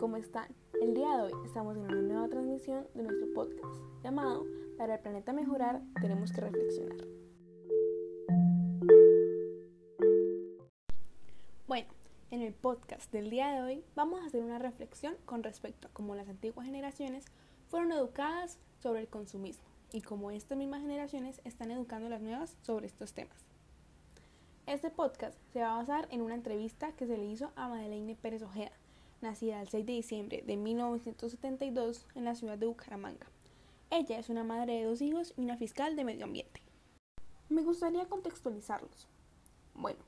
¿cómo están? El día de hoy estamos en una nueva transmisión de nuestro podcast llamado Para el planeta mejorar tenemos que reflexionar. Bueno, en el podcast del día de hoy vamos a hacer una reflexión con respecto a cómo las antiguas generaciones fueron educadas sobre el consumismo y cómo estas mismas generaciones están educando a las nuevas sobre estos temas. Este podcast se va a basar en una entrevista que se le hizo a Madeleine Pérez Ojeda, nacida el 6 de diciembre de 1972 en la ciudad de Bucaramanga. Ella es una madre de dos hijos y una fiscal de medio ambiente. Me gustaría contextualizarlos. Bueno,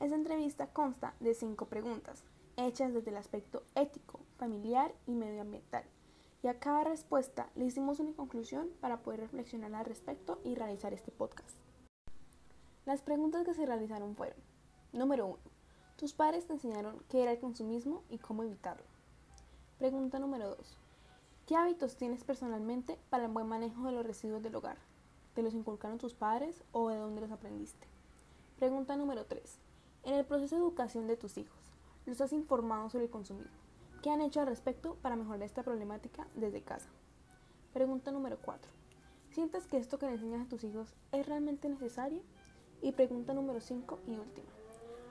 esta entrevista consta de cinco preguntas, hechas desde el aspecto ético, familiar y medioambiental. Y a cada respuesta le hicimos una conclusión para poder reflexionar al respecto y realizar este podcast. Las preguntas que se realizaron fueron, número 1. Tus padres te enseñaron qué era el consumismo y cómo evitarlo. Pregunta número 2. ¿Qué hábitos tienes personalmente para el buen manejo de los residuos del hogar? ¿Te los inculcaron tus padres o de dónde los aprendiste? Pregunta número 3. En el proceso de educación de tus hijos, ¿los has informado sobre el consumismo? ¿Qué han hecho al respecto para mejorar esta problemática desde casa? Pregunta número 4. ¿Sientes que esto que le enseñas a tus hijos es realmente necesario? Y pregunta número 5 y última.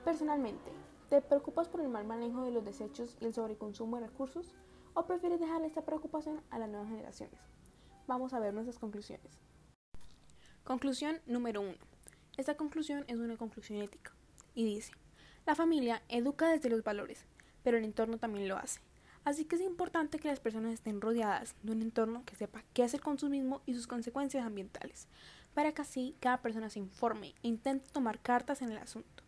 Personalmente, ¿te preocupas por el mal manejo de los desechos y el sobreconsumo de recursos? ¿O prefieres dejar esta preocupación a las nuevas generaciones? Vamos a ver nuestras conclusiones. Conclusión número 1. Esta conclusión es una conclusión ética y dice, la familia educa desde los valores, pero el entorno también lo hace. Así que es importante que las personas estén rodeadas de un entorno que sepa qué es el consumismo y sus consecuencias ambientales, para que así cada persona se informe e intente tomar cartas en el asunto.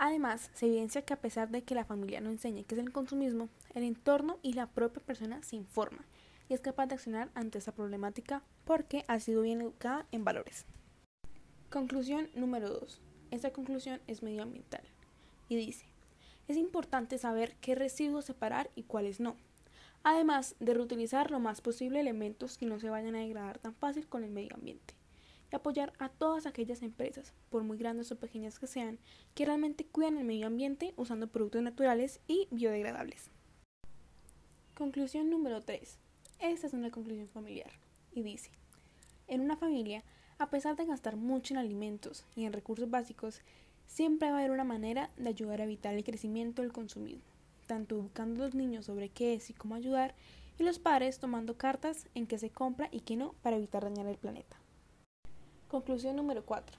Además, se evidencia que a pesar de que la familia no enseñe qué es el consumismo, el entorno y la propia persona se informa y es capaz de accionar ante esa problemática porque ha sido bien educada en valores. Conclusión número 2. Esta conclusión es medioambiental y dice, es importante saber qué residuos separar y cuáles no, además de reutilizar lo más posible elementos que no se vayan a degradar tan fácil con el medio ambiente y apoyar a todas aquellas empresas, por muy grandes o pequeñas que sean, que realmente cuidan el medio ambiente usando productos naturales y biodegradables. Conclusión número 3. Esta es una conclusión familiar y dice, en una familia, a pesar de gastar mucho en alimentos y en recursos básicos, siempre va a haber una manera de ayudar a evitar el crecimiento del consumismo, tanto educando a los niños sobre qué es y cómo ayudar, y los padres tomando cartas en qué se compra y qué no para evitar dañar el planeta. Conclusión número 4.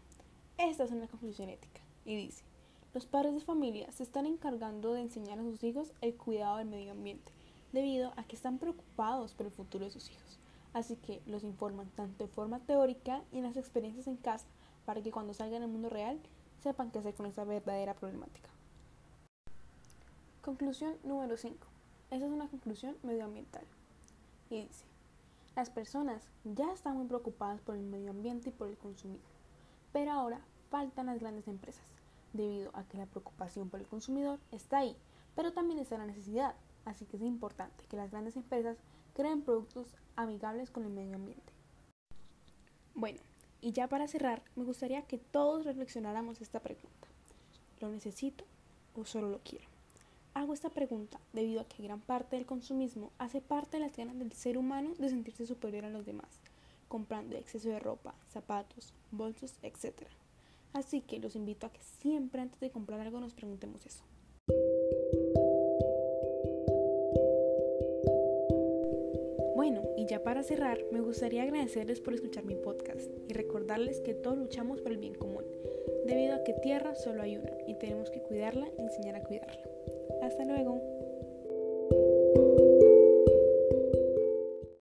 Esta es una conclusión ética y dice, los padres de familia se están encargando de enseñar a sus hijos el cuidado del medio ambiente, debido a que están preocupados por el futuro de sus hijos. Así que los informan tanto de forma teórica y en las experiencias en casa, para que cuando salgan al mundo real sepan qué hacer con esa verdadera problemática. Conclusión número 5. Esta es una conclusión medioambiental. Y dice, las personas ya están muy preocupadas por el medio ambiente y por el consumismo, pero ahora faltan las grandes empresas, debido a que la preocupación por el consumidor está ahí, pero también está la necesidad, así que es importante que las grandes empresas creen productos amigables con el medio ambiente. Bueno, y ya para cerrar, me gustaría que todos reflexionáramos esta pregunta. ¿Lo necesito o solo lo quiero? Hago esta pregunta debido a que gran parte del consumismo hace parte de las ganas del ser humano de sentirse superior a los demás, comprando exceso de ropa, zapatos, bolsos, etc. Así que los invito a que siempre antes de comprar algo nos preguntemos eso. Bueno, y ya para cerrar, me gustaría agradecerles por escuchar mi podcast y recordarles que todos luchamos por el bien común, debido a que tierra solo hay una y tenemos que cuidarla y enseñar a cuidarla. Hasta luego.